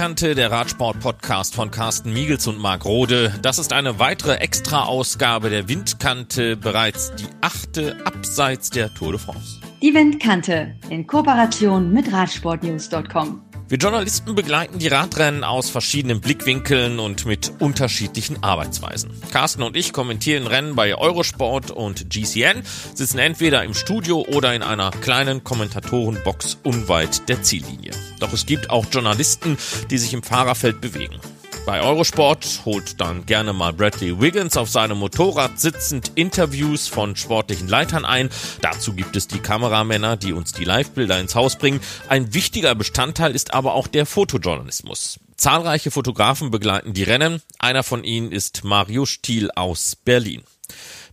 Windkante, der Radsport-Podcast von Carsten Miegels und Marc Rode. Das ist eine weitere Extra-Ausgabe der Windkante, bereits die achte abseits der Tour de France. Die Windkante in Kooperation mit Radsportnews.com. Wir Journalisten begleiten die Radrennen aus verschiedenen Blickwinkeln und mit unterschiedlichen Arbeitsweisen. Carsten und ich kommentieren Rennen bei Eurosport und GCN, sitzen entweder im Studio oder in einer kleinen Kommentatorenbox unweit der Ziellinie. Doch es gibt auch Journalisten, die sich im Fahrerfeld bewegen. Bei Eurosport holt dann gerne mal Bradley Wiggins auf seinem Motorrad sitzend Interviews von sportlichen Leitern ein. Dazu gibt es die Kameramänner, die uns die Livebilder ins Haus bringen. Ein wichtiger Bestandteil ist aber auch der Fotojournalismus. Zahlreiche Fotografen begleiten die Rennen. Einer von ihnen ist Mario Stiel aus Berlin.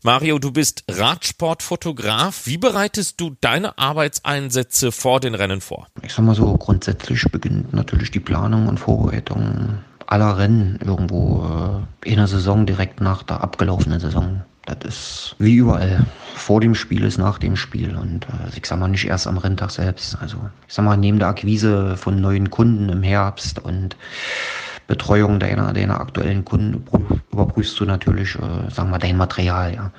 Mario, du bist Radsportfotograf. Wie bereitest du deine Arbeitseinsätze vor den Rennen vor? Ich sag mal so, grundsätzlich beginnt natürlich die Planung und Vorbereitung aller Rennen irgendwo äh, in der Saison direkt nach der abgelaufenen Saison. Das ist wie überall. Vor dem Spiel ist nach dem Spiel und äh, ich sag mal nicht erst am Renntag selbst. Also ich sag mal neben der Akquise von neuen Kunden im Herbst und Betreuung deiner, deiner aktuellen Kunden überprüfst du natürlich, äh, sagen wir, dein Material, ja.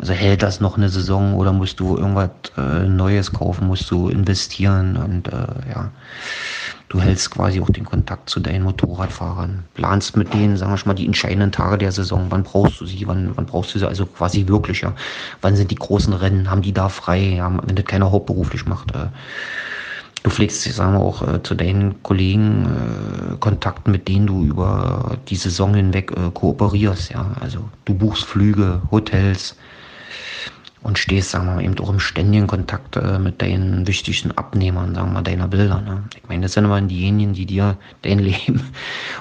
Also hält das noch eine Saison oder musst du irgendwas äh, Neues kaufen, musst du investieren und äh, ja. Du hältst quasi auch den Kontakt zu deinen Motorradfahrern, planst mit denen, sagen wir mal, die entscheidenden Tage der Saison. Wann brauchst du sie? Wann, wann brauchst du sie? Also quasi wirklich, ja. Wann sind die großen Rennen? Haben die da frei? Ja, wenn das keiner hauptberuflich macht. Äh, du pflegst, sagen wir auch, äh, zu deinen Kollegen äh, Kontakten, mit denen du über die Saison hinweg äh, kooperierst, ja. Also du buchst Flüge, Hotels, und stehst, sagen wir mal, eben auch im ständigen Kontakt äh, mit deinen wichtigsten Abnehmern, sagen wir mal, deiner Bilder. Ne? Ich meine, das sind immer diejenigen, die dir dein Leben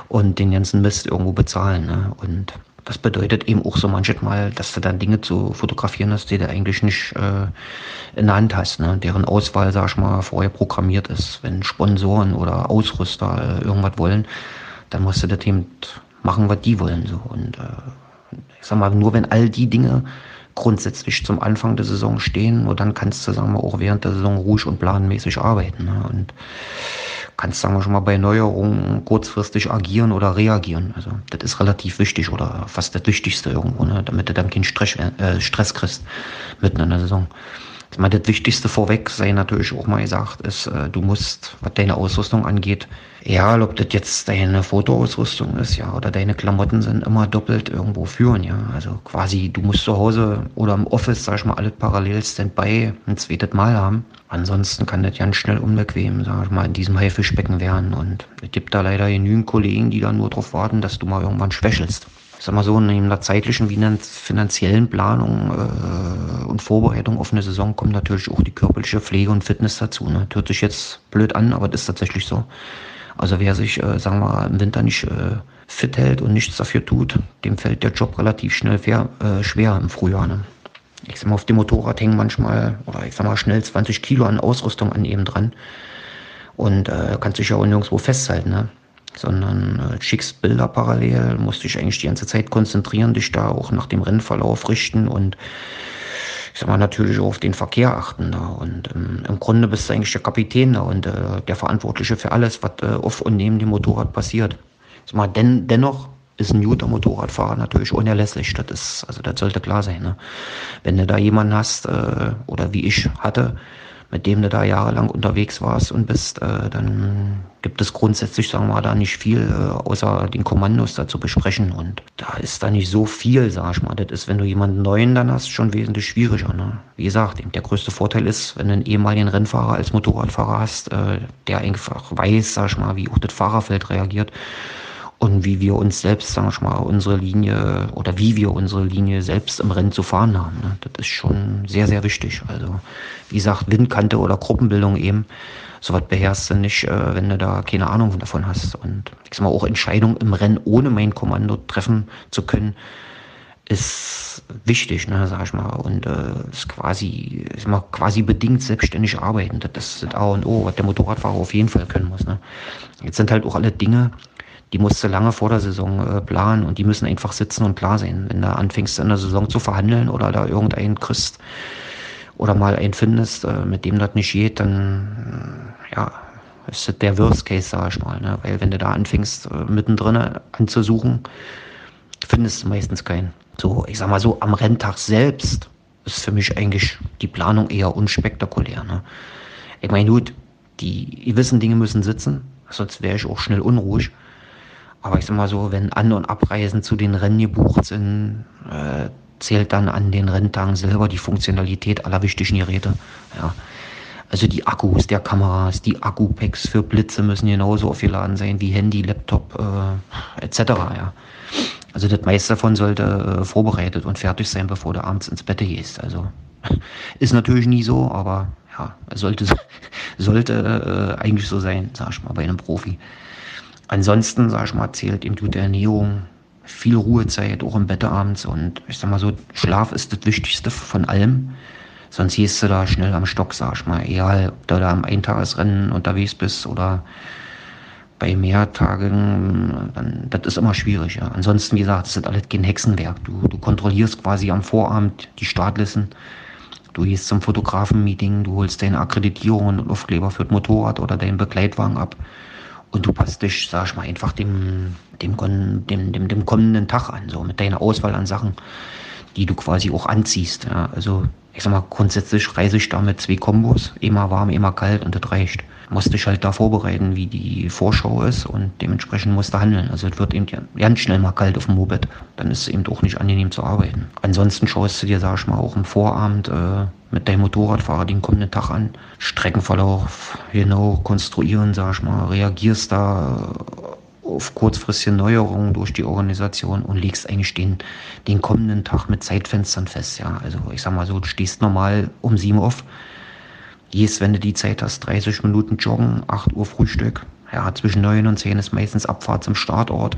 und den ganzen Mist irgendwo bezahlen. Ne? Und das bedeutet eben auch so manches Mal, dass du dann Dinge zu fotografieren hast, die du eigentlich nicht äh, in der Hand hast, ne? deren Auswahl, sag ich mal, vorher programmiert ist. Wenn Sponsoren oder Ausrüster äh, irgendwas wollen, dann musst du das eben machen, was die wollen. So. Und äh, ich sag mal, nur wenn all die Dinge grundsätzlich zum Anfang der Saison stehen und dann kannst du, sagen wir, auch während der Saison ruhig und planmäßig arbeiten. Ne? Und kannst, sagen wir schon mal, bei Neuerungen kurzfristig agieren oder reagieren. Also das ist relativ wichtig oder fast das Wichtigste irgendwo, ne? damit du dann keinen Stress, äh, Stress kriegst mitten in der Saison. Meine, das Wichtigste vorweg sei natürlich auch mal gesagt, ist, äh, du musst, was deine Ausrüstung angeht, ja, ob das jetzt deine Fotoausrüstung ist, ja, oder deine Klamotten sind immer doppelt irgendwo führen, ja. Also quasi, du musst zu Hause oder im Office, sag ich mal, alles parallel Standby ein zweites Mal haben. Ansonsten kann das ganz schnell unbequem, sag ich mal, in diesem Haifischbecken werden. Und es gibt da leider genügend Kollegen, die da nur darauf warten, dass du mal irgendwann schwächelst ich sag mal so, neben der zeitlichen wie finanziellen Planung äh, und Vorbereitung auf eine Saison kommt natürlich auch die körperliche Pflege und Fitness dazu. Ne? Hört sich jetzt blöd an, aber das ist tatsächlich so. Also wer sich, äh, sagen wir, im Winter nicht äh, fit hält und nichts dafür tut, dem fällt der Job relativ schnell fair, äh, schwer im Frühjahr. Ne? Ich sag mal, auf dem Motorrad hängen manchmal, oder ich sag mal, schnell 20 Kilo an Ausrüstung an eben dran. Und äh, kannst dich ja auch nirgendwo festhalten. Ne? Sondern äh, schickst Bilder parallel, musst dich eigentlich die ganze Zeit konzentrieren, dich da auch nach dem Rennverlauf richten und ich sag mal natürlich auch auf den Verkehr achten da und ähm, im Grunde bist du eigentlich der Kapitän da und äh, der Verantwortliche für alles, was äh, auf und neben dem Motorrad passiert. Ich sag mal, den, dennoch ist ein guter Motorradfahrer natürlich unerlässlich. Das ist, also das sollte klar sein. Ne? Wenn du da jemanden hast, äh, oder wie ich hatte, mit dem du da jahrelang unterwegs warst und bist, äh, dann gibt es grundsätzlich, sagen wir mal, da nicht viel, äh, außer den Kommandos da zu besprechen. Und da ist da nicht so viel, sag ich mal. Das ist, wenn du jemanden Neuen dann hast, schon wesentlich schwieriger. Ne? Wie gesagt, der größte Vorteil ist, wenn du einen ehemaligen Rennfahrer als Motorradfahrer hast, äh, der einfach weiß, sag ich mal, wie auch das Fahrerfeld reagiert und wie wir uns selbst, sagen wir mal, unsere Linie oder wie wir unsere Linie selbst im Rennen zu fahren haben. Ne? Das ist schon sehr, sehr wichtig. Also, wie gesagt, Windkante oder Gruppenbildung eben, sowas beherrschst du nicht, äh, wenn du da keine Ahnung davon hast. Und ich sag mal, auch Entscheidungen im Rennen ohne mein Kommando treffen zu können, ist wichtig, ne, sag ich mal. Und äh, ist quasi, ist mal quasi bedingt selbstständig arbeiten. Das ist A und O, was der Motorradfahrer auf jeden Fall können muss. Ne. Jetzt sind halt auch alle Dinge, die musst du lange vor der Saison äh, planen und die müssen einfach sitzen und klar sein. Wenn du anfängst in der Saison zu verhandeln oder da irgendeinen kriegst oder mal einen findest, äh, mit dem das nicht geht, dann äh, ja, Das ist der Worst Case, sag ich mal. Ne? Weil wenn du da anfängst, mittendrin anzusuchen, findest du meistens keinen. So, ich sag mal so, am Renntag selbst ist für mich eigentlich die Planung eher unspektakulär. Ne? Ich meine, gut, die gewissen Dinge müssen sitzen, sonst wäre ich auch schnell unruhig. Aber ich sag mal so, wenn An- und Abreisen zu den Rennen gebucht sind, äh, zählt dann an den Renntagen selber die Funktionalität aller wichtigen Geräte. Ja. Also die Akkus der Kameras, die Akkupacks für Blitze müssen genauso aufgeladen sein wie Handy, Laptop äh, etc. Ja. Also das meiste davon sollte äh, vorbereitet und fertig sein, bevor du abends ins Bett gehst. Also ist natürlich nie so, aber ja, sollte sollte äh, eigentlich so sein, sag ich mal, bei einem Profi. Ansonsten, sag ich mal, zählt eben die Ernährung, viel Ruhezeit, auch im Bett abends und ich sag mal so, Schlaf ist das Wichtigste von allem. Sonst gehst du da schnell am Stock, sag ich mal. Egal, ob du da am Eintagesrennen unterwegs bist oder bei Mehrtagen, dann, das ist immer schwierig. Ja. Ansonsten, wie gesagt, das ist alles kein Hexenwerk. Du, du kontrollierst quasi am Vorabend die Startlisten. Du gehst zum Fotografenmeeting, du holst deine Akkreditierungen und Aufkleber für das Motorrad oder deinen Begleitwagen ab. Und du passt dich, sag ich mal, einfach dem, dem, dem, dem, dem kommenden Tag an, so mit deiner Auswahl an Sachen, die du quasi auch anziehst. Ja. Also ich sag mal, grundsätzlich reise ich da mit zwei Kombos, immer warm, immer kalt und das reicht. Musste ich halt da vorbereiten, wie die Vorschau ist und dementsprechend musste handeln. Also es wird eben ganz schnell mal kalt auf dem Moped. Dann ist es eben auch nicht angenehm zu arbeiten. Ansonsten schaust du dir, sag ich mal, auch im Vorabend äh, mit deinem Motorradfahrer den kommenden Tag an. Streckenverlauf genau konstruieren, sag ich mal, reagierst da auf kurzfristige Neuerungen durch die Organisation und legst eigentlich den, den kommenden Tag mit Zeitfenstern fest. Ja, also ich sag mal so, du stehst normal um 7 Uhr auf, gehst, wenn du die Zeit hast, 30 Minuten joggen, 8 Uhr Frühstück. Ja, zwischen 9 und 10 ist meistens Abfahrt zum Startort.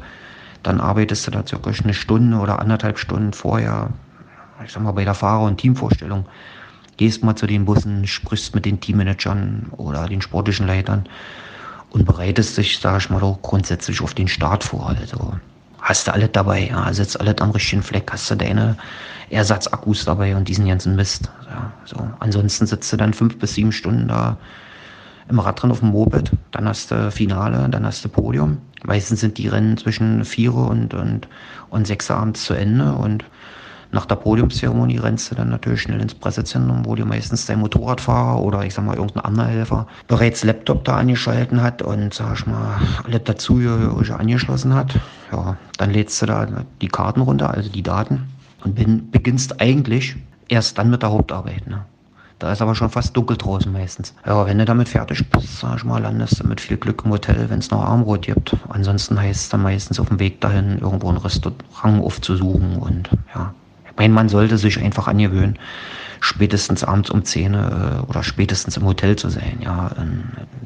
Dann arbeitest du da circa eine Stunde oder anderthalb Stunden vorher, ich sag mal, bei der Fahrer- und Teamvorstellung. Gehst mal zu den Bussen, sprichst mit den Teammanagern oder den sportlichen Leitern und bereitest dich, sag ich mal, auch grundsätzlich auf den Start vor. Also hast du alles dabei, ja, sitzt alles am richtigen Fleck, hast du deine Ersatzakkus dabei und diesen ganzen Mist. Ja, so. Ansonsten sitzt du dann fünf bis sieben Stunden da im Radrennen auf dem Moped, dann hast du Finale, dann hast du Podium. Meistens sind die Rennen zwischen vier und, und, und sechs abends zu Ende und nach der Podiumszeremonie rennst du dann natürlich schnell ins Pressezentrum, wo dir meistens dein Motorradfahrer oder ich sag mal irgendein anderer Helfer bereits Laptop da angeschalten hat und sag ich mal alles dazugehörige angeschlossen hat. Ja, dann lädst du da die Karten runter, also die Daten und bin, beginnst eigentlich erst dann mit der Hauptarbeit. Ne? Da ist aber schon fast dunkel draußen meistens. Ja, wenn du damit fertig bist, sag ich mal, landest du mit viel Glück im Hotel, wenn es noch Armbrot gibt. Ansonsten heißt es dann meistens auf dem Weg dahin, irgendwo ein Restaurant aufzusuchen und ja, mein Mann sollte sich einfach angewöhnen, spätestens abends um 10 äh, oder spätestens im Hotel zu sein, ja,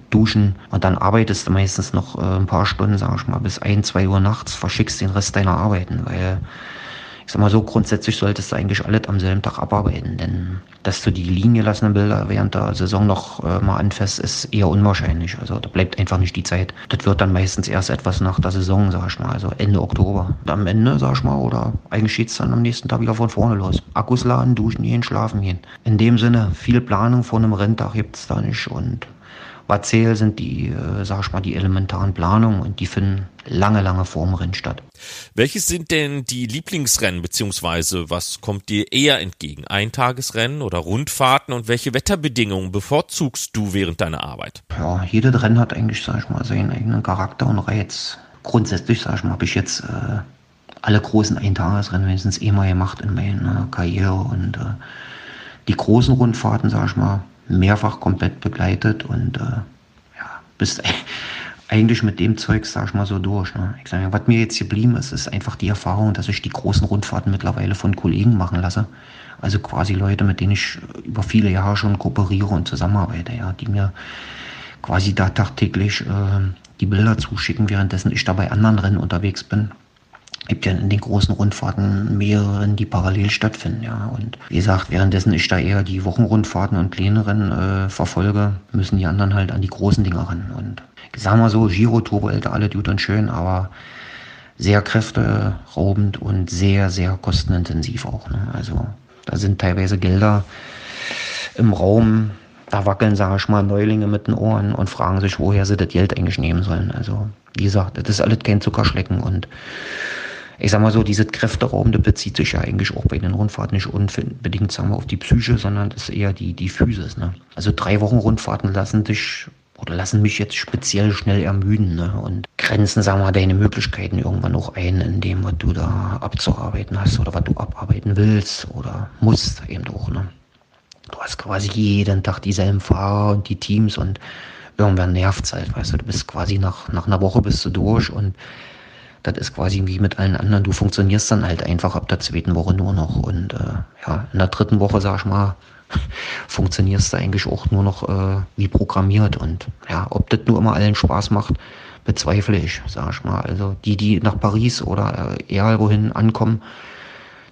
duschen. Und dann arbeitest du meistens noch äh, ein paar Stunden, sag ich mal, bis 1, 2 Uhr nachts, verschickst den Rest deiner Arbeiten, weil ich sag mal so, grundsätzlich solltest du eigentlich alles am selben Tag abarbeiten, denn dass du die liegen gelassenen Bilder während der Saison noch äh, mal anfährst, ist eher unwahrscheinlich. Also da bleibt einfach nicht die Zeit. Das wird dann meistens erst etwas nach der Saison, sag ich mal, also Ende Oktober. Und am Ende, sag ich mal, oder eigentlich geht's dann am nächsten Tag wieder von vorne los. Akkus laden, duschen gehen, schlafen gehen. In dem Sinne, viel Planung vor einem Renntag gibt's da nicht und zählt, sind die, äh, sag ich mal, die elementaren Planungen und die finden lange, lange vor dem Rennen statt. Welches sind denn die Lieblingsrennen, beziehungsweise was kommt dir eher entgegen? Eintagesrennen oder Rundfahrten und welche Wetterbedingungen bevorzugst du während deiner Arbeit? Ja, jedes Rennen hat eigentlich, sag ich mal, seinen eigenen Charakter und Reiz. Grundsätzlich, sag ich mal, habe ich jetzt äh, alle großen Eintagesrennen wenigstens eh mal gemacht in meiner Karriere und äh, die großen Rundfahrten, sag ich mal, mehrfach komplett begleitet und äh, ja, bist eigentlich mit dem Zeug, sag ich mal, so durch. Ne? Ich sage, was mir jetzt geblieben ist, ist einfach die Erfahrung, dass ich die großen Rundfahrten mittlerweile von Kollegen machen lasse. Also quasi Leute, mit denen ich über viele Jahre schon kooperiere und zusammenarbeite, ja, die mir quasi da tagtäglich äh, die Bilder zuschicken, währenddessen ich da bei anderen Rennen unterwegs bin gibt ja in den großen Rundfahrten mehrere, die parallel stattfinden, ja. Und wie gesagt, währenddessen ich da eher die Wochenrundfahrten und kleineren äh, verfolge, müssen die anderen halt an die großen Dinger ran. Und sagen wir so, Giro, Turbo, älter, alle gut und schön, aber sehr kräfteraubend und sehr, sehr kostenintensiv auch. Ne? Also da sind teilweise Gelder im Raum, da wackeln, sage ich mal, Neulinge mit den Ohren und fragen sich, woher sie das Geld eigentlich nehmen sollen. Also, wie gesagt, das ist alles kein Zuckerschlecken und ich sag mal so, dieses Kräfteraum, das bezieht sich ja eigentlich auch bei den Rundfahrten nicht unbedingt, sagen wir, auf die Psyche, sondern das ist eher die, die Physis. Ne? Also drei Wochen Rundfahrten lassen dich oder lassen mich jetzt speziell schnell ermüden ne? und grenzen, sagen wir deine Möglichkeiten irgendwann auch ein, in dem, was du da abzuarbeiten hast oder was du abarbeiten willst oder musst eben auch. Ne? Du hast quasi jeden Tag dieselben Fahrer und die Teams und irgendwann nervt's halt, weißt du, du bist quasi nach, nach einer Woche bist du durch und das ist quasi wie mit allen anderen. Du funktionierst dann halt einfach ab der zweiten Woche nur noch. Und äh, ja, in der dritten Woche, sag ich mal, funktionierst du eigentlich auch nur noch äh, wie programmiert. Und ja, ob das nur immer allen Spaß macht, bezweifle ich, sag ich mal. Also die, die nach Paris oder äh, egal wohin ankommen,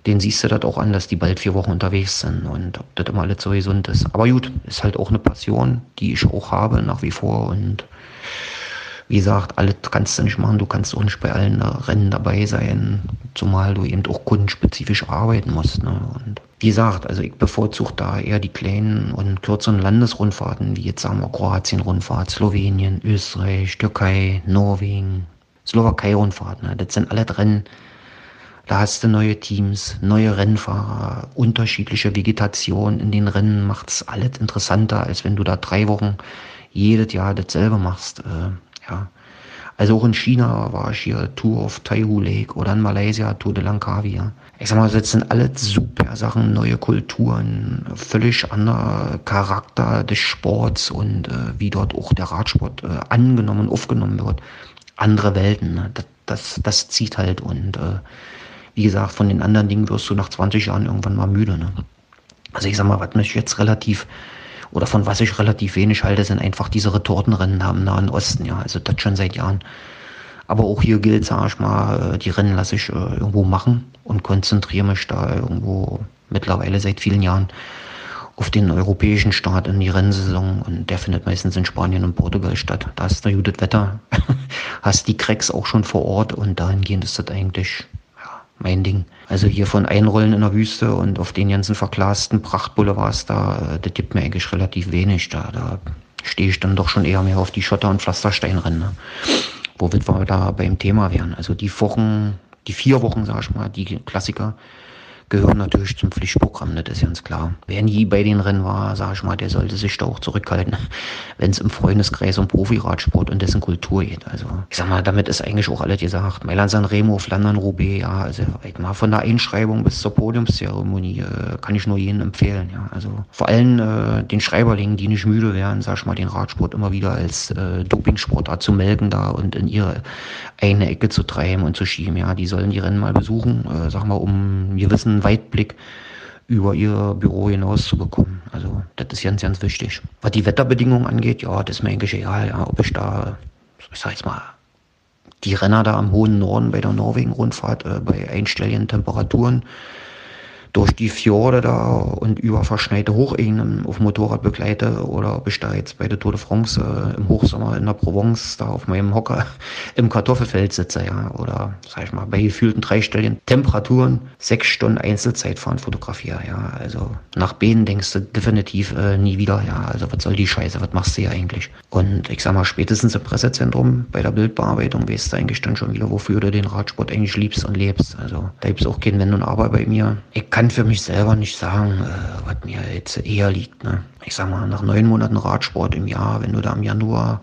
den siehst du das auch an, dass die bald vier Wochen unterwegs sind und ob das immer alles so gesund ist. Aber gut, ist halt auch eine Passion, die ich auch habe nach wie vor und wie gesagt, alles kannst du nicht machen. Du kannst auch nicht bei allen Rennen dabei sein, zumal du eben auch kundenspezifisch arbeiten musst. Ne? Und wie gesagt, also ich bevorzuge da eher die kleinen und kürzeren Landesrundfahrten, wie jetzt sagen wir Kroatien-Rundfahrt, Slowenien, Österreich, Türkei, Norwegen, Slowakei-Rundfahrt. Ne? Das sind alle Rennen, da hast du neue Teams, neue Rennfahrer, unterschiedliche Vegetation in den Rennen macht es alles interessanter, als wenn du da drei Wochen jedes Jahr dasselbe machst. Äh, ja. Also auch in China war ich hier Tour of Taihu Lake oder in Malaysia Tour de Langkawi. Ja. Ich sag mal, das sind alles super Sachen, neue Kulturen, völlig anderer Charakter des Sports und äh, wie dort auch der Radsport äh, angenommen, aufgenommen wird. Andere Welten, ne? das, das, das zieht halt und äh, wie gesagt, von den anderen Dingen wirst du nach 20 Jahren irgendwann mal müde. Ne? Also ich sag mal, was mich jetzt relativ oder von was ich relativ wenig halte, sind einfach diese Retortenrennen am Nahen Osten, ja, also das schon seit Jahren. Aber auch hier gilt, sag ich mal, äh, die Rennen lasse ich äh, irgendwo machen und konzentriere mich da irgendwo mittlerweile seit vielen Jahren auf den europäischen Start in die Rennsaison und der findet meistens in Spanien und Portugal statt. Da ist der gutes Wetter, hast die Cracks auch schon vor Ort und dahingehend ist das eigentlich mein Ding. Also hier von Einrollen in der Wüste und auf den ganzen verglasten Prachtboulevards, da, äh, das gibt mir eigentlich relativ wenig. Da, da stehe ich dann doch schon eher mehr auf die Schotter- und Pflastersteinrennen. Ne? Womit wir da beim Thema wären. Also die Wochen, die vier Wochen, sag ich mal, die Klassiker, gehören natürlich zum Pflichtprogramm, das ist ganz klar. Wer nie bei den Rennen war, sag ich mal, der sollte sich da auch zurückhalten, wenn es im Freundeskreis um Profiradsport und dessen Kultur geht. Also ich sag mal, damit ist eigentlich auch alles gesagt. Mailand San Remo, Flandern, Roubaix, ja, also ich mal von der Einschreibung bis zur Podiumszeremonie äh, kann ich nur jedem empfehlen. Ja, also vor allem äh, den Schreiberlingen, die nicht müde werden, sag ich mal, den Radsport immer wieder als äh, Dopingsportart zu melken da und in ihre eine Ecke zu treiben und zu schieben. Ja, die sollen die Rennen mal besuchen, äh, sag mal, um Weitblick über ihr Büro hinaus zu bekommen. Also das ist ganz, ganz wichtig. Was die Wetterbedingungen angeht, ja, das ist mir eigentlich egal, ja, ob ich da, ich sag jetzt mal, die Renner da am hohen Norden bei der Norwegen-Rundfahrt äh, bei einstelligen Temperaturen durch die Fjorde da und über verschneite Hochebenen auf Motorrad begleite oder ich da jetzt bei der Tour de France äh, im Hochsommer in der Provence da auf meinem Hocker im Kartoffelfeld sitze, ja, oder sag ich mal, bei gefühlten dreistelligen Temperaturen sechs Stunden Einzelzeitfahren fotografiere, ja, also nach Benen denkst du definitiv äh, nie wieder, ja, also was soll die Scheiße, was machst du hier eigentlich? Und ich sag mal, spätestens im Pressezentrum bei der Bildbearbeitung weißt du eigentlich dann schon wieder, wofür du den Radsport eigentlich liebst und lebst, also da gibt's auch kein Wenn und Aber bei mir. Ich kann kann für mich selber nicht sagen, äh, was mir jetzt eher liegt. Ne? Ich sag mal, nach neun Monaten Radsport im Jahr, wenn du da im Januar,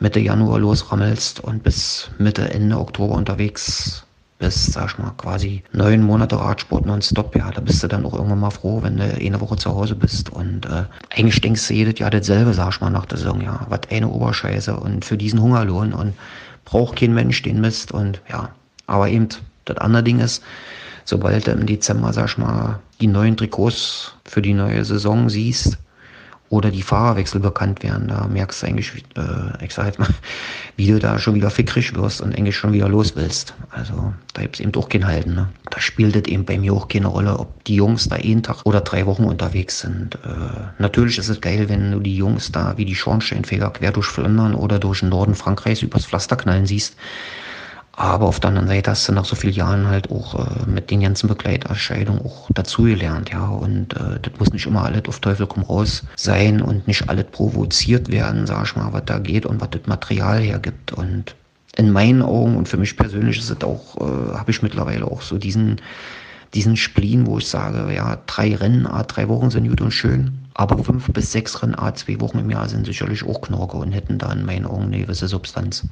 Mitte Januar losrammelst und bis Mitte, Ende Oktober unterwegs bist, sag ich mal, quasi neun Monate Radsport nonstop, ja, da bist du dann auch irgendwann mal froh, wenn du eine Woche zu Hause bist. Und äh, eigentlich denkst du jedes Jahr dasselbe, sag ich mal, nach der Saison, ja, was eine Oberscheiße und für diesen Hungerlohn und braucht kein Mensch den Mist und ja, aber eben das andere Ding ist, sobald du im Dezember, sag ich mal, die neuen Trikots für die neue Saison siehst oder die Fahrerwechsel bekannt werden, da merkst du eigentlich, äh, ich sag jetzt mal, wie du da schon wieder fickrig wirst und eigentlich schon wieder los willst. Also da gibt's eben doch kein Halten. Ne? Da spielt es eben bei mir auch keine Rolle, ob die Jungs da einen Tag oder drei Wochen unterwegs sind. Äh, natürlich ist es geil, wenn du die Jungs da wie die Schornsteinfeger quer durch Flandern oder durch den Norden Frankreichs übers Pflaster knallen siehst. Aber auf der anderen Seite hast du nach so vielen Jahren halt auch äh, mit den ganzen Begleiterscheinungen auch dazugelernt, ja. Und äh, das muss nicht immer alles auf Teufel komm raus sein und nicht alles provoziert werden, sag ich mal, was da geht und was das Material hergibt. Und in meinen Augen und für mich persönlich ist es auch, äh, habe ich mittlerweile auch so diesen, diesen Spleen, wo ich sage, ja, drei Rennen, ah, drei Wochen sind gut und schön. Aber fünf bis sechs Rennen A zwei Wochen im Jahr sind sicherlich auch Knorke und hätten da in meinen Augen eine gewisse Substanz.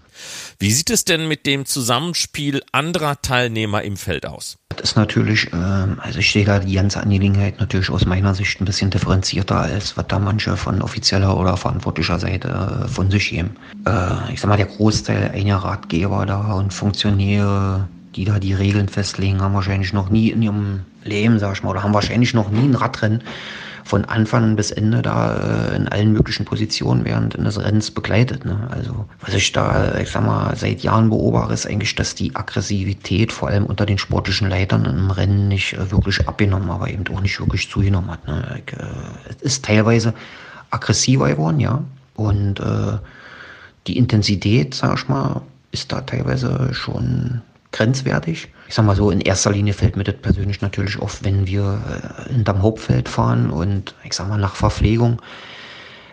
Wie sieht es denn mit dem Zusammenspiel anderer Teilnehmer im Feld aus? Das ist natürlich, ähm, also ich sehe da die ganze Angelegenheit natürlich aus meiner Sicht ein bisschen differenzierter, als was da manche von offizieller oder verantwortlicher Seite äh, von sich geben. Äh, ich sag mal, der Großteil einiger Ratgeber da und Funktionäre, die da die Regeln festlegen, haben wahrscheinlich noch nie in ihrem Leben, sag ich mal, oder haben wahrscheinlich noch nie ein Radrennen von Anfang bis Ende da äh, in allen möglichen Positionen während des Rennens begleitet. Ne? Also was ich da, ich sag mal, seit Jahren beobachte, ist eigentlich, dass die Aggressivität vor allem unter den sportlichen Leitern im Rennen nicht äh, wirklich abgenommen, aber eben auch nicht wirklich zugenommen hat. Ne? Ich, äh, es ist teilweise aggressiver geworden, ja. Und äh, die Intensität, sag ich mal, ist da teilweise schon grenzwertig. Ich sag mal so, in erster Linie fällt mir das persönlich natürlich auf, wenn wir äh, hinterm Hauptfeld fahren und ich sag mal nach Verpflegung,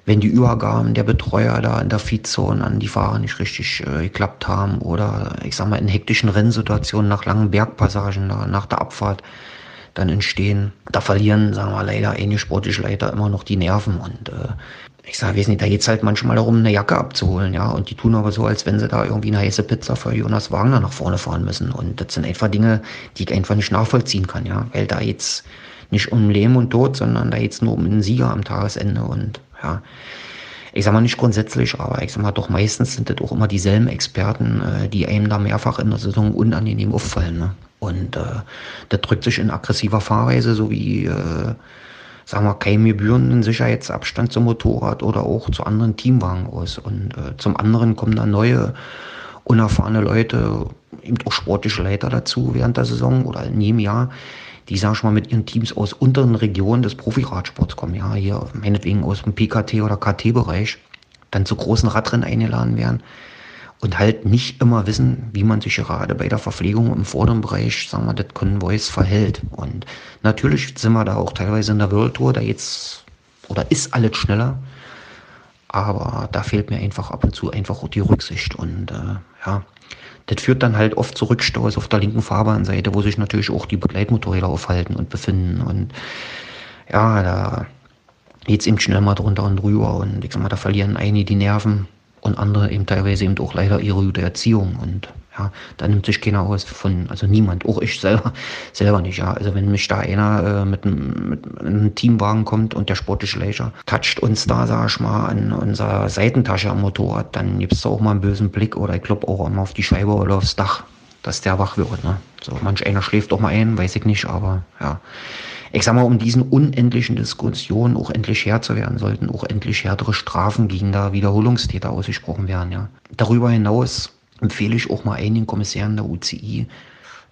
wenn die Übergaben der Betreuer da in der Feedzone an die Fahrer nicht richtig äh, geklappt haben oder ich sag mal in hektischen Rennsituationen nach langen Bergpassagen da, nach der Abfahrt dann entstehen. Da verlieren, sagen wir leider einige sportliche Leiter immer noch die Nerven und äh, ich sage, weiß nicht, da geht's halt manchmal darum, eine Jacke abzuholen, ja. Und die tun aber so, als wenn sie da irgendwie eine heiße Pizza für Jonas Wagner nach vorne fahren müssen. Und das sind einfach Dinge, die ich einfach nicht nachvollziehen kann, ja. Weil da jetzt nicht um Leben und Tod, sondern da jetzt nur um einen Sieger am Tagesende und ja. Ich sag mal nicht grundsätzlich, aber ich sag mal doch meistens sind das auch immer dieselben Experten, äh, die einem da mehrfach in der Saison unangenehm auffallen. Ne? Und äh, das drückt sich in aggressiver Fahrweise, so wie äh, sagen wir, keinen gebührenden Sicherheitsabstand zum Motorrad oder auch zu anderen Teamwagen aus. Und äh, zum anderen kommen dann neue, unerfahrene Leute, eben auch sportliche Leiter dazu während der Saison oder in jedem Jahr, die, sag ich mal, mit ihren Teams aus unteren Regionen des Profiradsports kommen, ja, hier meinetwegen aus dem PKT oder KT-Bereich, dann zu großen Radrennen eingeladen werden und halt nicht immer wissen, wie man sich gerade bei der Verpflegung im vorderen Bereich, sagen wir, das Konvois verhält. Und natürlich sind wir da auch teilweise in der World Tour, da jetzt, oder ist alles schneller, aber da fehlt mir einfach ab und zu einfach auch die Rücksicht. Und äh, ja, das führt dann halt oft zu Rückstaus auf der linken Fahrbahnseite, wo sich natürlich auch die Begleitmotorräder aufhalten und befinden. Und ja, da geht's eben schnell mal drunter und drüber. Und ich sag mal, da verlieren einige die Nerven und andere eben teilweise eben auch leider ihre gute Erziehung und ja, da nimmt sich keiner aus von, also niemand, auch ich selber, selber nicht, ja. Also wenn mich da einer äh, mit, mit einem Teamwagen kommt und der sportliche Leisure toucht uns da, sag ich mal, an unserer Seitentasche am Motorrad, dann gibt's da auch mal einen bösen Blick oder ich klopp auch immer auf die Scheibe oder aufs Dach, dass der wach wird, ne. So, manch einer schläft doch mal ein, weiß ich nicht, aber ja ich sag mal, um diesen unendlichen Diskussionen auch endlich Herr zu werden, sollten auch endlich härtere Strafen gegen da Wiederholungstäter ausgesprochen werden, ja. Darüber hinaus empfehle ich auch mal einigen Kommissären der UCI,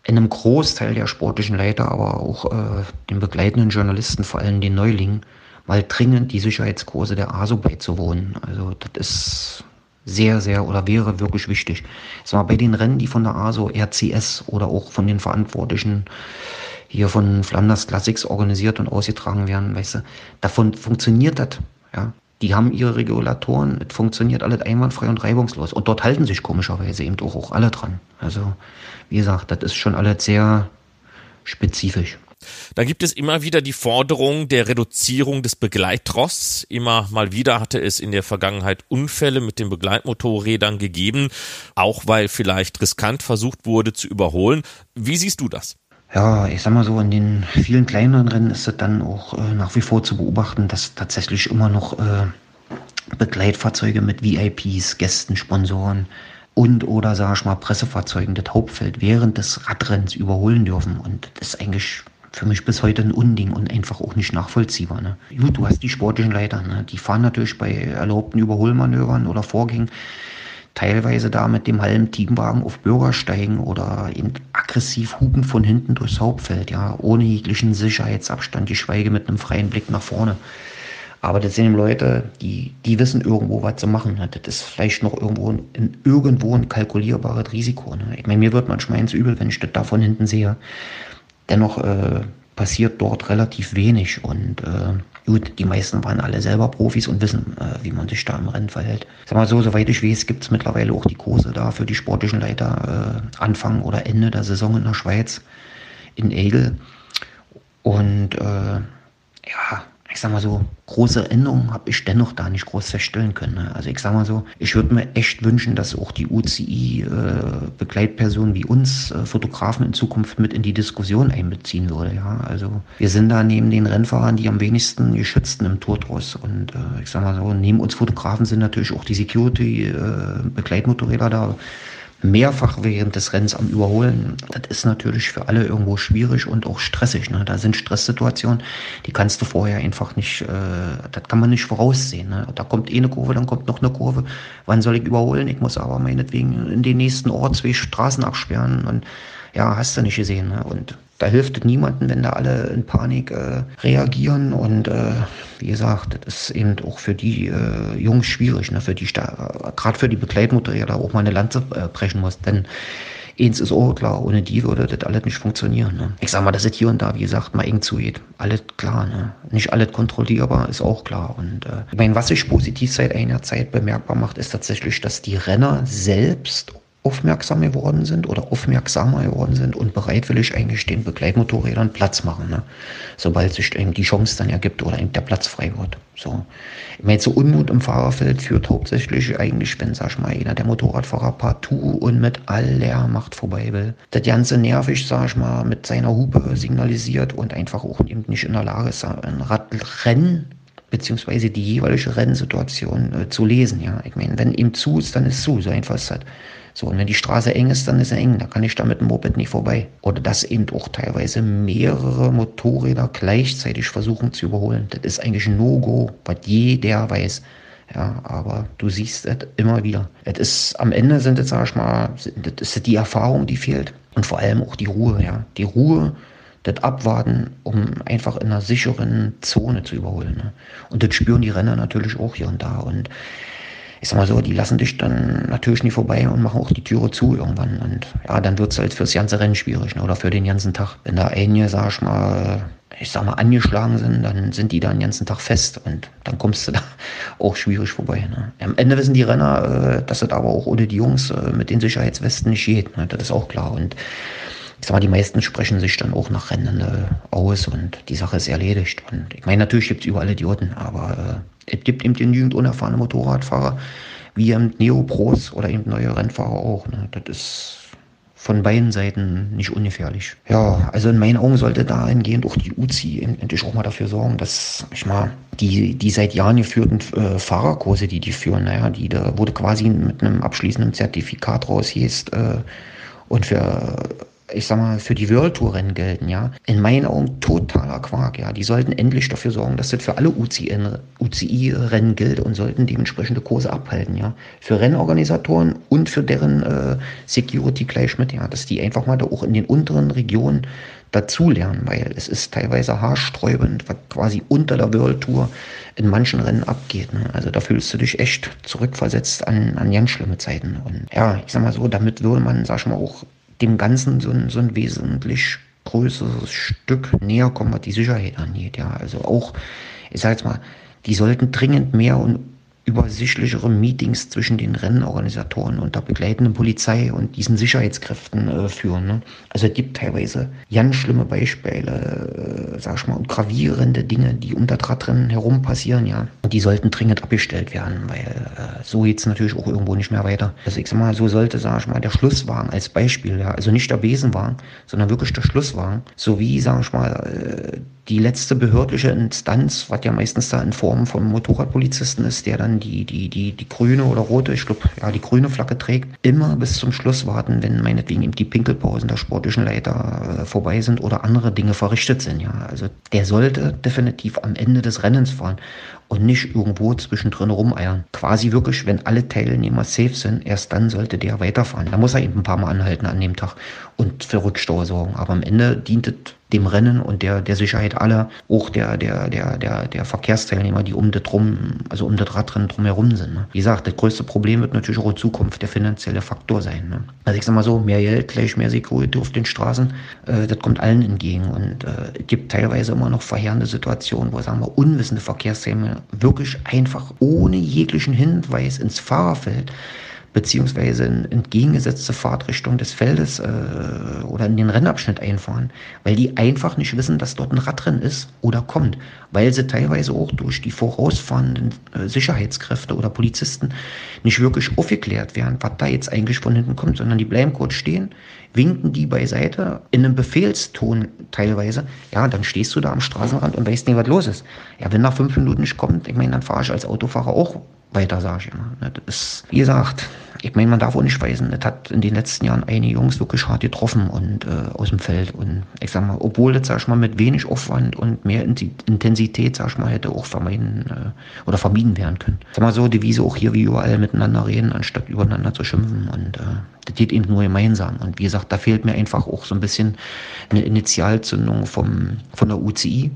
in einem Großteil der sportlichen Leiter, aber auch äh, den begleitenden Journalisten, vor allem den Neulingen, mal dringend die Sicherheitskurse der ASO beizuwohnen. Also das ist sehr, sehr oder wäre wirklich wichtig. Sag mal, bei den Rennen, die von der ASO, RCS oder auch von den Verantwortlichen hier von Flanders Classics organisiert und ausgetragen werden, weißt du, davon funktioniert das, ja. Die haben ihre Regulatoren, es funktioniert alles einwandfrei und reibungslos. Und dort halten sich komischerweise eben auch, auch alle dran. Also, wie gesagt, das ist schon alles sehr spezifisch. Da gibt es immer wieder die Forderung der Reduzierung des Begleittrosts. Immer mal wieder hatte es in der Vergangenheit Unfälle mit den Begleitmotorrädern gegeben, auch weil vielleicht riskant versucht wurde zu überholen. Wie siehst du das? Ja, ich sag mal so, in den vielen kleineren Rennen ist es dann auch äh, nach wie vor zu beobachten, dass tatsächlich immer noch äh, Begleitfahrzeuge mit VIPs, Gästen, Sponsoren und oder sag ich mal Pressefahrzeugen das Hauptfeld während des Radrennens überholen dürfen. Und das ist eigentlich für mich bis heute ein Unding und einfach auch nicht nachvollziehbar. Ne? Gut, du hast die sportlichen Leiter, ne? die fahren natürlich bei erlaubten Überholmanövern oder Vorgängen teilweise da mit dem halben Teamwagen auf Bürgersteigen oder eben aggressiv hupen von hinten durchs Hauptfeld, ja, ohne jeglichen Sicherheitsabstand, geschweige mit einem freien Blick nach vorne. Aber das sind Leute, die, die wissen irgendwo, was zu machen. Ne? Das ist vielleicht noch irgendwo ein, irgendwo ein kalkulierbares Risiko. Ne? Ich meine, mir wird manchmal ins Übel, wenn ich das da von hinten sehe. Dennoch äh, passiert dort relativ wenig und äh, Gut, die meisten waren alle selber Profis und wissen, äh, wie man sich da im Rennen verhält. Sag mal so, soweit ich weiß, gibt es mittlerweile auch die Kurse da für die sportlichen Leiter äh, Anfang oder Ende der Saison in der Schweiz, in Egel. Und äh, ja, ich sag mal so, große Änderungen habe ich dennoch da nicht groß feststellen können. Ne? Also ich sag mal so, ich würde mir echt wünschen, dass auch die UCI-Begleitpersonen äh, wie uns, äh, Fotografen in Zukunft mit in die Diskussion einbeziehen würde. Ja? Also wir sind da neben den Rennfahrern die am wenigsten geschützten im Tourtross. Und äh, ich sag mal so, neben uns Fotografen sind natürlich auch die Security-Begleitmotorräder äh, da mehrfach während des Rennens am Überholen, das ist natürlich für alle irgendwo schwierig und auch stressig. Ne? Da sind Stresssituationen, die kannst du vorher einfach nicht, äh, das kann man nicht voraussehen. Ne? Da kommt eh eine Kurve, dann kommt noch eine Kurve. Wann soll ich überholen? Ich muss aber meinetwegen in den nächsten Ort zwei Straßen absperren und ja, hast du nicht gesehen. Ne? Und da hilft es niemandem, wenn da alle in Panik äh, reagieren. Und äh, wie gesagt, das ist eben auch für die äh, Jungs schwierig, ne? für die gerade für die Begleitmutter ja da auch mal eine Lanze äh, brechen muss. Denn eins ist auch klar, ohne die würde das alles nicht funktionieren. Ne? Ich sag mal, dass es hier und da, wie gesagt, mal eng zugeht. Alles klar, ne? Nicht alles kontrollierbar, ist auch klar. Und äh, ich meine, was sich positiv seit einer Zeit bemerkbar macht, ist tatsächlich, dass die Renner selbst aufmerksam geworden sind oder aufmerksamer geworden sind und bereitwillig eigentlich den Begleitmotorrädern Platz machen, ne? sobald sich eben die Chance dann ergibt oder eben der Platz frei wird. So. Ich meine, so Unmut im Fahrerfeld führt hauptsächlich eigentlich, wenn, sag ich mal, einer der Motorradfahrer partout und mit aller Macht vorbei will. Das Ganze nervig, sag ich mal, mit seiner Hupe signalisiert und einfach auch eben nicht in der Lage ist, ein Radrennen beziehungsweise die jeweilige Rennsituation äh, zu lesen. Ja, ich meine, wenn ihm zu ist, dann ist zu. So einfach ist das. So, und wenn die Straße eng ist, dann ist er eng. Da kann ich da mit dem Moped nicht vorbei. Oder dass eben auch teilweise mehrere Motorräder gleichzeitig versuchen zu überholen. Das ist eigentlich ein No-Go, was jeder weiß. Ja, aber du siehst es immer wieder. Es ist, am Ende sind es, sag ich mal, das ist die Erfahrung, die fehlt. Und vor allem auch die Ruhe, ja. Die Ruhe, das Abwarten, um einfach in einer sicheren Zone zu überholen. Ne? Und das spüren die Renner natürlich auch hier und da. Und ich sag mal so, die lassen dich dann natürlich nie vorbei und machen auch die Türe zu irgendwann. Und ja, dann wird es halt fürs ganze Rennen schwierig, ne? oder für den ganzen Tag. Wenn da einige, sag ich mal, ich sag mal, angeschlagen sind, dann sind die da den ganzen Tag fest und dann kommst du da auch schwierig vorbei. Ne? Am Ende wissen die Renner, äh, dass das aber auch ohne die Jungs äh, mit den Sicherheitswesten nicht geht. Ne? Das ist auch klar. Und ich sag mal, die meisten sprechen sich dann auch nach Rennen äh, aus und die Sache ist erledigt. Und ich meine, natürlich gibt es überall Idioten, aber äh, es gibt eben genügend unerfahrene Motorradfahrer, wie eben Neopros oder eben neue Rennfahrer auch. Ne? Das ist von beiden Seiten nicht ungefährlich. Ja, also in meinen Augen sollte dahingehend auch die UCI endlich auch mal dafür sorgen, dass ich mal die, die seit Jahren geführten äh, Fahrerkurse, die die führen, naja, die da wurde quasi mit einem abschließenden Zertifikat rausgehst äh, und für ich sag mal, für die World Tour Rennen gelten, ja. In meinen Augen totaler Quark, ja. Die sollten endlich dafür sorgen, dass das für alle UCI-Rennen gilt und sollten dementsprechende Kurse abhalten, ja. Für Rennorganisatoren und für deren äh, Security gleich mit, ja. Dass die einfach mal da auch in den unteren Regionen dazulernen, weil es ist teilweise haarsträubend, was quasi unter der World Tour in manchen Rennen abgeht. Ne? Also da fühlst du dich echt zurückversetzt an, an ganz schlimme Zeiten. Und ja, ich sag mal so, damit würde man, sag ich mal, auch dem Ganzen so ein, so ein wesentlich größeres Stück näher kommen, was die Sicherheit angeht. Ja, also auch, ich sag jetzt mal, die sollten dringend mehr und übersichtlichere Meetings zwischen den Rennorganisatoren und der begleitenden Polizei und diesen Sicherheitskräften äh, führen. Ne? Also es gibt teilweise ganz schlimme Beispiele, äh, sag ich mal, und gravierende Dinge, die das Radrennen herum passieren, ja. Und die sollten dringend abgestellt werden, weil äh, so geht's natürlich auch irgendwo nicht mehr weiter. Also ich sag mal, so sollte, sag ich mal, der Schlusswagen als Beispiel, ja, also nicht der Besenwagen, sondern wirklich der Schlusswagen, sowie, sag ich mal, äh, die letzte behördliche Instanz, was ja meistens da in Form von Motorradpolizisten ist, der dann die, die, die, die grüne oder rote, ich glaube, ja, die grüne Flagge trägt, immer bis zum Schluss warten, wenn meinetwegen eben die Pinkelpausen der sportlichen Leiter äh, vorbei sind oder andere Dinge verrichtet sind, ja. Also der sollte definitiv am Ende des Rennens fahren und nicht irgendwo zwischendrin rumeiern. Quasi wirklich, wenn alle Teilnehmer safe sind, erst dann sollte der weiterfahren. Da muss er eben ein paar Mal anhalten an dem Tag und für Rückstau sorgen. Aber am Ende dient es dem Rennen und der, der Sicherheit aller, auch der, der, der, der, der Verkehrsteilnehmer, die um das rum, also um das Radrennen drumherum sind. Ne? Wie gesagt, das größte Problem wird natürlich auch in Zukunft der finanzielle Faktor sein. Ne? Also ich sag mal so, mehr Geld, gleich mehr Security auf den Straßen, äh, das kommt allen entgegen. Und äh, es gibt teilweise immer noch verheerende Situationen, wo, sagen wir, unwissende Verkehrsteilnehmer wirklich einfach ohne jeglichen Hinweis ins Fahrerfeld beziehungsweise in entgegengesetzte Fahrtrichtung des Feldes äh, oder in den Rennabschnitt einfahren, weil die einfach nicht wissen, dass dort ein Radrennen ist oder kommt, weil sie teilweise auch durch die vorausfahrenden äh, Sicherheitskräfte oder Polizisten nicht wirklich aufgeklärt werden, was da jetzt eigentlich von hinten kommt, sondern die bleiben kurz stehen, winken die beiseite in einem Befehlston teilweise. Ja, dann stehst du da am Straßenrand und weißt nicht, was los ist. Ja, wenn nach fünf Minuten nicht kommt, ich meine, dann fahre ich als Autofahrer auch weiter, sage ich immer. Das ist, wie gesagt, ich meine, man darf auch nicht weisen. Das hat in den letzten Jahren einige Jungs wirklich hart getroffen und äh, aus dem Feld. Und ich sag mal, obwohl das, sag ich mal, mit wenig Aufwand und mehr Intensität, sag ich mal, hätte auch vermeiden äh, oder vermieden werden können. Sag mal so, Devise auch hier wie überall miteinander reden, anstatt übereinander zu schimpfen. Und äh, das geht eben nur gemeinsam. Und wie gesagt, da fehlt mir einfach auch so ein bisschen eine Initialzündung vom, von der UCI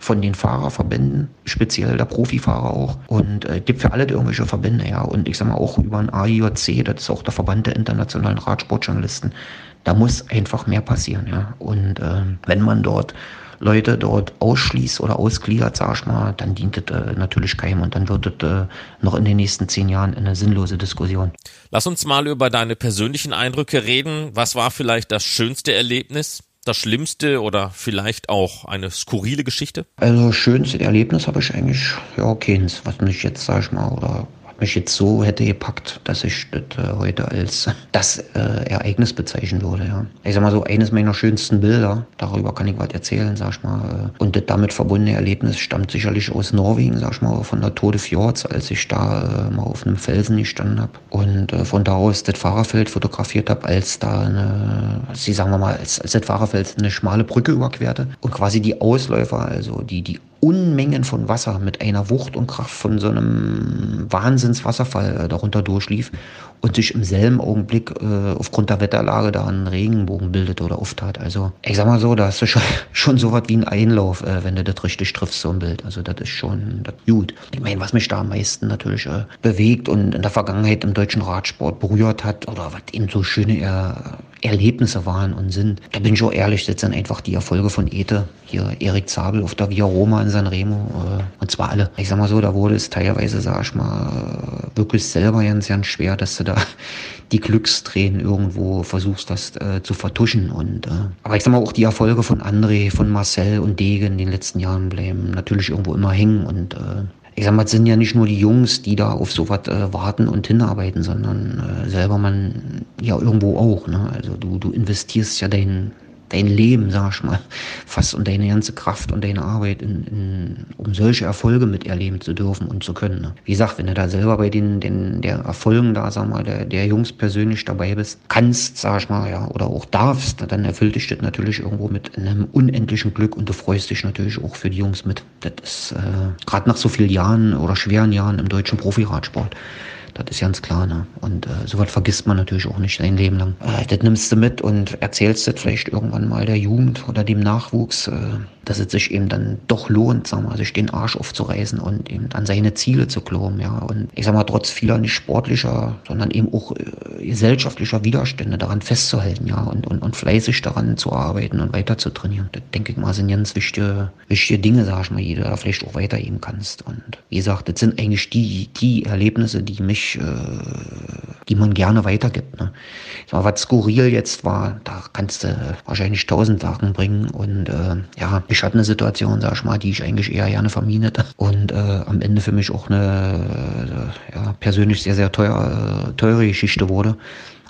von den Fahrerverbänden, speziell der Profifahrer auch. Und äh, gibt für alle irgendwelche Verbände, ja. Und ich sag mal auch über ein AIOC, das ist auch der Verband der internationalen Radsportjournalisten. Da muss einfach mehr passieren, ja. Und äh, wenn man dort Leute dort ausschließt oder ausgliedert, sag ich mal, dann dient das äh, natürlich keinem und dann wird das äh, noch in den nächsten zehn Jahren eine sinnlose Diskussion. Lass uns mal über deine persönlichen Eindrücke reden. Was war vielleicht das schönste Erlebnis? Das Schlimmste oder vielleicht auch eine skurrile Geschichte? Also schönste Erlebnis habe ich eigentlich, ja, keins, was mich jetzt, sag ich mal, oder mich jetzt so hätte gepackt, dass ich das äh, heute als das äh, Ereignis bezeichnen würde. Ja. Ich sag mal so, eines meiner schönsten Bilder, darüber kann ich was erzählen, sag ich mal. Äh, und das damit verbundene Erlebnis stammt sicherlich aus Norwegen, sag ich mal, von der Tode Fjords, als ich da äh, mal auf einem Felsen gestanden habe und äh, von da aus das Fahrerfeld fotografiert habe, als da eine, sie sagen wir mal, als, als das Fahrerfeld eine schmale Brücke überquerte und quasi die Ausläufer, also die, die Unmengen von Wasser mit einer Wucht und Kraft von so einem Wahnsinnswasserfall äh, darunter durchlief und sich im selben Augenblick äh, aufgrund der Wetterlage da ein Regenbogen bildete oder auftat. Also ich sag mal so, da hast du schon, schon so was wie ein Einlauf, äh, wenn du das richtig triffst, so ein Bild. Also das ist schon das gut. Ich meine, was mich da am meisten natürlich äh, bewegt und in der Vergangenheit im deutschen Radsport berührt hat oder was eben so schöne er Erlebnisse waren und sind. Da bin ich auch ehrlich, das sind einfach die Erfolge von Ete. Hier Erik Zabel auf der Via Roma in Sanremo. Äh, und zwar alle. Ich sag mal so, da wurde es teilweise, sag ich mal, wirklich selber ganz, ganz schwer, dass du da die Glückstränen irgendwo versuchst, das äh, zu vertuschen. Und, äh, aber ich sag mal, auch die Erfolge von André, von Marcel und Degen in den letzten Jahren bleiben natürlich irgendwo immer hängen. Und äh, ich sag mal, es sind ja nicht nur die Jungs, die da auf sowas äh, warten und hinarbeiten, sondern äh, selber man ja irgendwo auch. Ne? Also du, du investierst ja dein, dein Leben, sag ich mal, fast und deine ganze Kraft und deine Arbeit, in, in, um solche Erfolge miterleben zu dürfen und zu können. Ne? Wie gesagt, wenn du da selber bei den, den der Erfolgen da, sag mal, der, der Jungs persönlich dabei bist, kannst, sag ich mal, ja, oder auch darfst, dann erfüllt dich das natürlich irgendwo mit einem unendlichen Glück und du freust dich natürlich auch für die Jungs mit. Das ist äh, gerade nach so vielen Jahren oder schweren Jahren im deutschen Profiradsport das ist ganz klar. Ne? Und äh, sowas vergisst man natürlich auch nicht sein Leben lang. Äh, das nimmst du mit und erzählst das vielleicht irgendwann mal der Jugend oder dem Nachwuchs. Äh, dass es sich eben dann doch lohnt, sagen wir, sich den Arsch aufzureißen und eben an seine Ziele zu glauben, ja. Und ich sag mal, trotz vieler nicht sportlicher, sondern eben auch äh, gesellschaftlicher Widerstände daran festzuhalten, ja, und, und, und fleißig daran zu arbeiten und weiter zu trainieren. Das denke ich mal, sind ganz wichtige, wichtige Dinge, sag ich mal, die du da vielleicht auch weitergeben kannst. Und wie gesagt, das sind eigentlich die, die Erlebnisse, die mich, äh, die man gerne weitergibt. Ne? Mal, was skurril jetzt war, da kannst du wahrscheinlich tausend Sachen bringen und äh, ja, ich hatte eine Situation, sag ich mal, die ich eigentlich eher gerne vermieden. Und äh, am Ende für mich auch eine äh, ja, persönlich sehr, sehr teuer, äh, teure Geschichte wurde.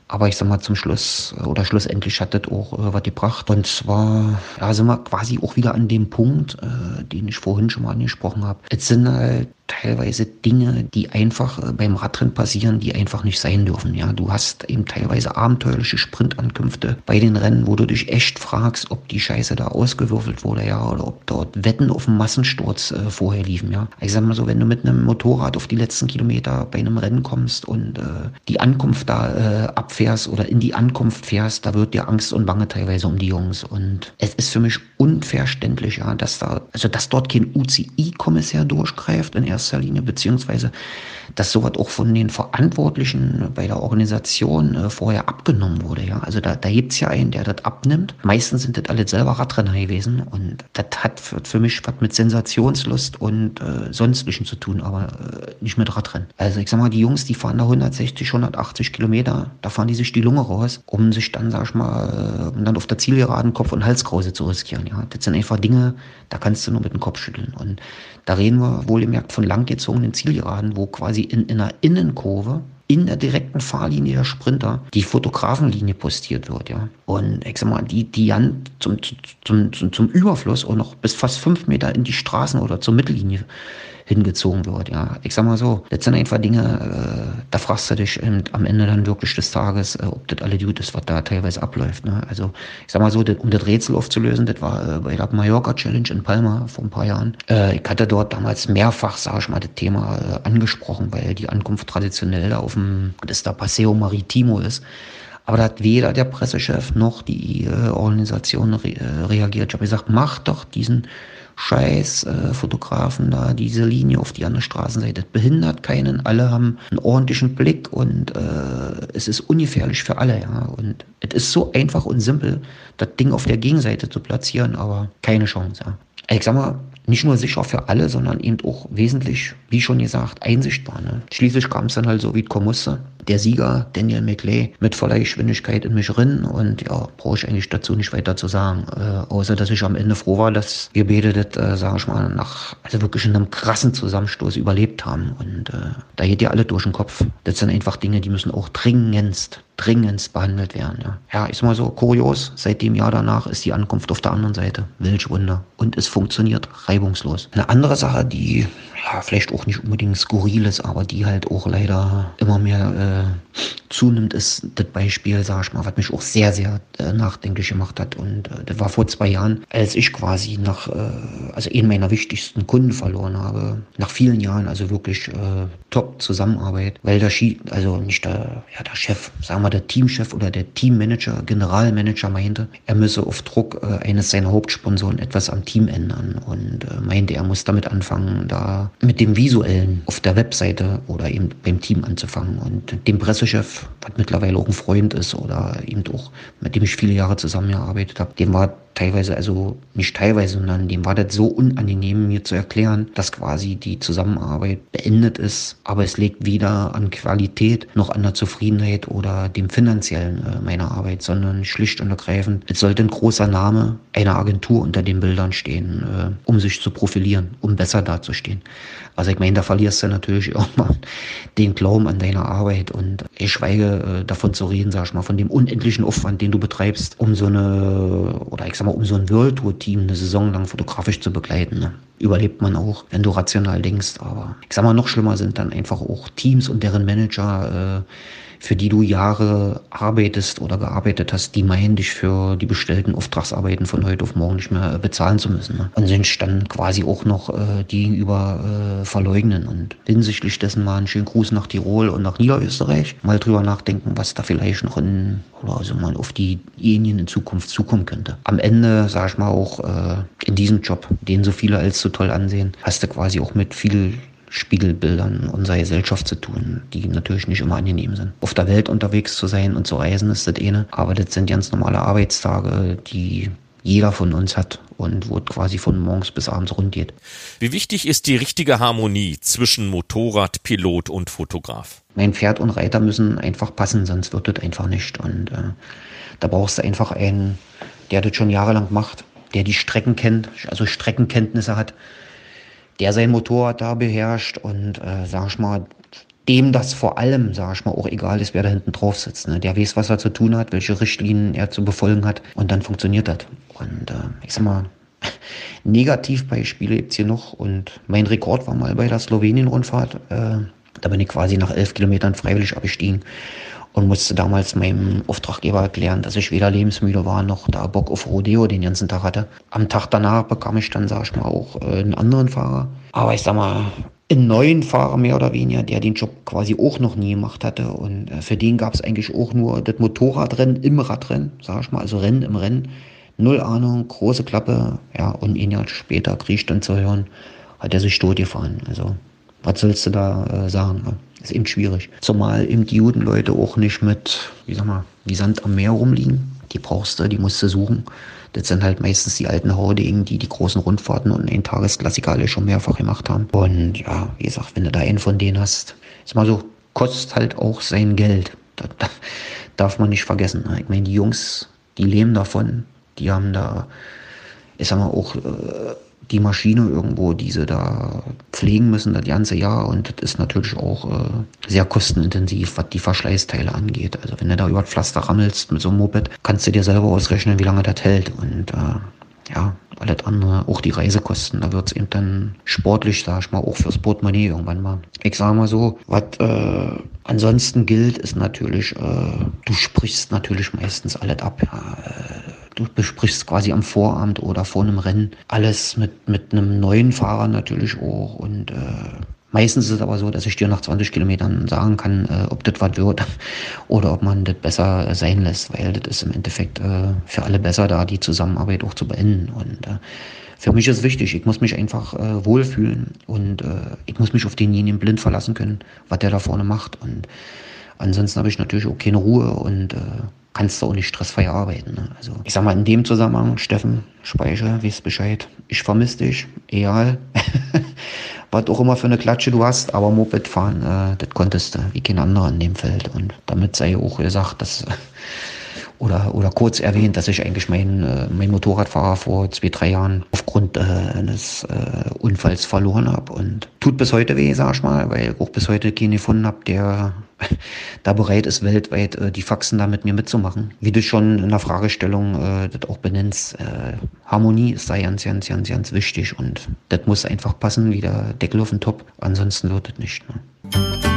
Aber ich sag mal, zum Schluss oder schlussendlich hat das auch äh, was gebracht. Und zwar, ja, sind wir quasi auch wieder an dem Punkt, äh, den ich vorhin schon mal angesprochen habe. Es sind halt teilweise Dinge, die einfach äh, beim Radrennen passieren, die einfach nicht sein dürfen. Ja, du hast eben teilweise abenteuerliche Sprintankünfte bei den Rennen, wo du dich echt fragst, ob die Scheiße da ausgewürfelt wurde, ja, oder ob dort Wetten auf einen Massensturz äh, vorher liefen, ja. Ich sag mal so, wenn du mit einem Motorrad auf die letzten Kilometer bei einem Rennen kommst und äh, die Ankunft da äh, abfährst oder in die Ankunft fährst, da wird dir Angst und Bange teilweise um die Jungs. Und es ist für mich unverständlich, ja, dass da, also dass dort kein UCI-Kommissar durchgreift in erster Linie, beziehungsweise dass sowas auch von den Verantwortlichen bei der Organisation äh, vorher abgenommen wurde. Ja? Also da, da gibt es ja einen, der das abnimmt. Meistens sind das alle selber Radrenner gewesen und das hat für, für mich was mit Sensationslust und äh, Sonstlichen zu tun, aber äh, nicht mit Radrennen. Also ich sag mal, die Jungs, die fahren da 160, 180 Kilometer, da fahren die sich die Lunge raus, um sich dann, sag ich mal, äh, dann auf der Zielgeraden Kopf- und Halskrause zu riskieren. Ja? Das sind einfach Dinge, da kannst du nur mit dem Kopf schütteln. Und da reden wir wohlgemerkt von langgezogenen Zielgeraden, wo quasi in, in einer Innenkurve in der direkten Fahrlinie der Sprinter die Fotografenlinie postiert wird, ja. Und ich sag mal, die, die dann zum, zum, zum, zum Überfluss und noch bis fast fünf Meter in die Straßen oder zur Mittellinie hingezogen wird. Ja, ich sag mal so, das sind einfach Dinge, äh, da fragst du dich am Ende dann wirklich des Tages, äh, ob das alle gut ist, was da teilweise abläuft. Ne? Also ich sag mal so, das, um das Rätsel aufzulösen, das war äh, bei der Mallorca Challenge in Palma vor ein paar Jahren. Äh, ich hatte dort damals mehrfach, sag ich mal, das Thema äh, angesprochen, weil die Ankunft traditionell da auf dem, das da Paseo Maritimo ist. Aber da hat weder der Pressechef noch die äh, Organisation re reagiert. Ich habe gesagt, mach doch diesen scheiß äh, Fotografen da diese Linie auf die andere Straßenseite. Das behindert keinen. Alle haben einen ordentlichen Blick und äh, es ist ungefährlich für alle. Ja. Und es ist so einfach und simpel, das Ding auf der Gegenseite zu platzieren, aber keine Chance. Ja. Ich sag mal, nicht nur sicher für alle, sondern eben auch wesentlich, wie schon gesagt, einsichtbar. Ne? Schließlich kam es dann halt so, wie es kommen musste der Sieger Daniel McLay mit voller Geschwindigkeit in mich rein und ja, brauche ich eigentlich dazu nicht weiter zu sagen. Äh, außer, dass ich am Ende froh war, dass wir beide das, äh, sag ich mal, nach, also wirklich in einem krassen Zusammenstoß überlebt haben. Und äh, da geht ja alle durch den Kopf. Das sind einfach Dinge, die müssen auch dringendst dringendst behandelt werden. Ja. ja, ist mal so kurios. Seit dem Jahr danach ist die Ankunft auf der anderen Seite. Welch Wunder. Und es funktioniert reibungslos. Eine andere Sache, die ja, vielleicht auch nicht unbedingt skurril ist, aber die halt auch leider immer mehr äh, zunimmt, ist das Beispiel, sag ich mal, was mich auch sehr, sehr äh, nachdenklich gemacht hat. Und äh, das war vor zwei Jahren, als ich quasi nach, äh, also einen meiner wichtigsten Kunden verloren habe. Nach vielen Jahren, also wirklich äh, top Zusammenarbeit, weil der Ski, also nicht der, ja, der Chef, sagen wir der Teamchef oder der Teammanager, Generalmanager meinte, er müsse auf Druck äh, eines seiner Hauptsponsoren etwas am Team ändern und äh, meinte, er muss damit anfangen, da mit dem Visuellen auf der Webseite oder eben beim Team anzufangen. Und dem Pressechef, was mittlerweile auch ein Freund ist oder eben auch, mit dem ich viele Jahre zusammengearbeitet habe, dem war teilweise, also nicht teilweise, sondern dem war das so unangenehm, mir zu erklären, dass quasi die Zusammenarbeit beendet ist, aber es liegt weder an Qualität noch an der Zufriedenheit oder dem finanziellen äh, meiner Arbeit, sondern schlicht und ergreifend, es sollte ein großer Name einer Agentur unter den Bildern stehen, äh, um sich zu profilieren, um besser dazustehen. Also ich meine, da verlierst du natürlich irgendwann den Glauben an deine Arbeit und ich schweige äh, davon zu reden, sag ich mal, von dem unendlichen Aufwand, den du betreibst, um so eine, oder ich sag mal, um so ein World Tour Team eine Saison lang fotografisch zu begleiten. Ne? Überlebt man auch, wenn du rational denkst, aber ich sag mal, noch schlimmer sind dann einfach auch Teams und deren Manager, äh, für die du Jahre arbeitest oder gearbeitet hast, die meinen dich für die bestellten Auftragsarbeiten von heute auf morgen nicht mehr bezahlen zu müssen. Ne? Und sind dann quasi auch noch äh, gegenüber äh, verleugnen. Und hinsichtlich dessen mal einen schönen Gruß nach Tirol und nach Niederösterreich. Mal drüber nachdenken, was da vielleicht noch in, oder also mal auf diejenigen in Zukunft zukommen könnte. Am Ende, sag ich mal, auch äh, in diesem Job, den so viele als so toll ansehen, hast du quasi auch mit viel Spiegelbildern unserer Gesellschaft zu tun, die natürlich nicht immer angenehm sind. Auf der Welt unterwegs zu sein und zu reisen ist das eine, aber das sind ganz normale Arbeitstage, die jeder von uns hat und wo es quasi von morgens bis abends rund geht. Wie wichtig ist die richtige Harmonie zwischen Motorrad, Pilot und Fotograf? Mein Pferd und Reiter müssen einfach passen, sonst wird das einfach nicht. Und äh, da brauchst du einfach einen, der das schon jahrelang macht, der die Strecken kennt, also Streckenkenntnisse hat, der sein Motorrad da beherrscht und äh, sag ich mal, dem das vor allem, sag ich mal, auch egal ist, wer da hinten drauf sitzt. Ne? Der weiß, was er zu tun hat, welche Richtlinien er zu befolgen hat und dann funktioniert das. Und äh, ich sag mal, Negativbeispiele gibt es hier noch und mein Rekord war mal bei der Slowenien-Rundfahrt. Äh, da bin ich quasi nach elf Kilometern freiwillig abgestiegen und musste damals meinem Auftraggeber erklären, dass ich weder lebensmüde war noch da Bock auf Rodeo den ganzen Tag hatte. Am Tag danach bekam ich dann, sag ich mal, auch äh, einen anderen Fahrer. Aber ich sag mal, einen neuen Fahrer mehr oder weniger, der den Job quasi auch noch nie gemacht hatte. Und äh, für den gab es eigentlich auch nur das Motorradrennen im Radrennen, sag ich mal, also Rennen im Rennen. Null Ahnung, große Klappe, ja, und ein Jahr später krieg ich dann zu hören, hat er sich tot gefahren. Also, was sollst du da äh, sagen? Ne? Ist eben schwierig. Zumal eben die Judenleute auch nicht mit, wie sag mal, wie Sand am Meer rumliegen. Die brauchst du, die musst du suchen. Das sind halt meistens die alten Haudegen, die die großen Rundfahrten und ein Tagesklassiker alle schon mehrfach gemacht haben. Und ja, wie gesagt, wenn du da einen von denen hast, ist mal so, kostet halt auch sein Geld. Das, das darf man nicht vergessen. Ich meine, die Jungs, die leben davon. Die haben da, ich sag mal, auch äh, die Maschine irgendwo, die sie da pflegen müssen das ganze Jahr. Und das ist natürlich auch äh, sehr kostenintensiv, was die Verschleißteile angeht. Also wenn du da über das Pflaster rammelst mit so einem Moped, kannst du dir selber ausrechnen, wie lange das hält. Und äh, ja, alles andere, auch die Reisekosten, da wird es eben dann sportlich, sag ich mal, auch fürs Portemonnaie irgendwann mal. Ich sag mal so, was äh, ansonsten gilt, ist natürlich, äh, du sprichst natürlich meistens alles ab. Ja, äh, du besprichst quasi am Vorabend oder vor einem Rennen alles mit, mit einem neuen Fahrer natürlich auch und äh, Meistens ist es aber so, dass ich dir nach 20 Kilometern sagen kann, äh, ob das was wird oder ob man das besser sein lässt, weil das ist im Endeffekt äh, für alle besser da, die Zusammenarbeit auch zu beenden. Und äh, für mich ist wichtig, ich muss mich einfach äh, wohlfühlen und äh, ich muss mich auf denjenigen blind verlassen können, was der da vorne macht. Und ansonsten habe ich natürlich auch keine Ruhe und äh, kannst du auch nicht stressfrei arbeiten. Ne? Also ich sag mal in dem Zusammenhang, Steffen, Speicher, weißt Bescheid, ich vermisse dich, egal, was auch immer für eine Klatsche du hast, aber Moped fahren, äh, das konntest du, wie kein anderer in dem Feld. Und damit sei auch gesagt, dass oder, oder kurz erwähnt, dass ich eigentlich meinen äh, mein Motorradfahrer vor zwei, drei Jahren aufgrund äh, eines äh, Unfalls verloren habe. Und tut bis heute weh, sag ich mal, weil ich auch bis heute keinen gefunden habe, der da bereit ist, weltweit äh, die Faxen da mit mir mitzumachen. Wie du schon in der Fragestellung äh, das auch benennst, äh, Harmonie ist da ganz, ganz, ganz, ganz wichtig und das muss einfach passen, wie der Deckel auf den Top. Ansonsten wird das nicht. Ne?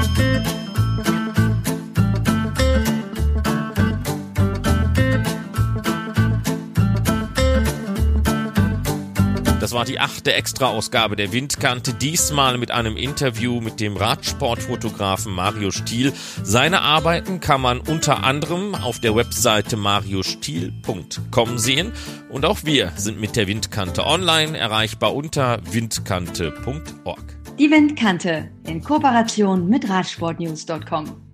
War die achte Extra-Ausgabe der Windkante, diesmal mit einem Interview mit dem Radsportfotografen Mario Stiel. Seine Arbeiten kann man unter anderem auf der Webseite mariostiel.com sehen und auch wir sind mit der Windkante online erreichbar unter windkante.org. Die Windkante in Kooperation mit Radsportnews.com.